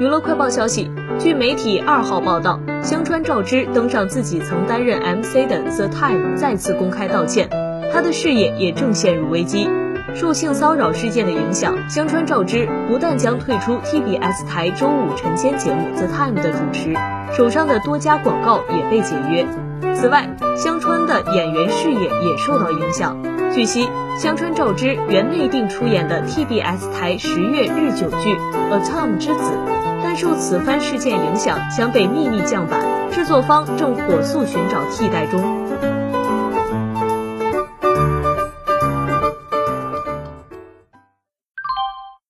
娱乐快报消息，据媒体二号报道，香川照之登上自己曾担任 MC 的 The Time 再次公开道歉，他的事业也正陷入危机。受性骚扰事件的影响，香川照之不但将退出 TBS 台周五晨间节目 The Time 的主持，手上的多家广告也被解约。此外，香川的演员事业也受到影响。据悉，香川照之原内定出演的 TBS 台十月日久剧《A Tom 之子》。受此番事件影响，将被秘密降版，制作方正火速寻找替代中。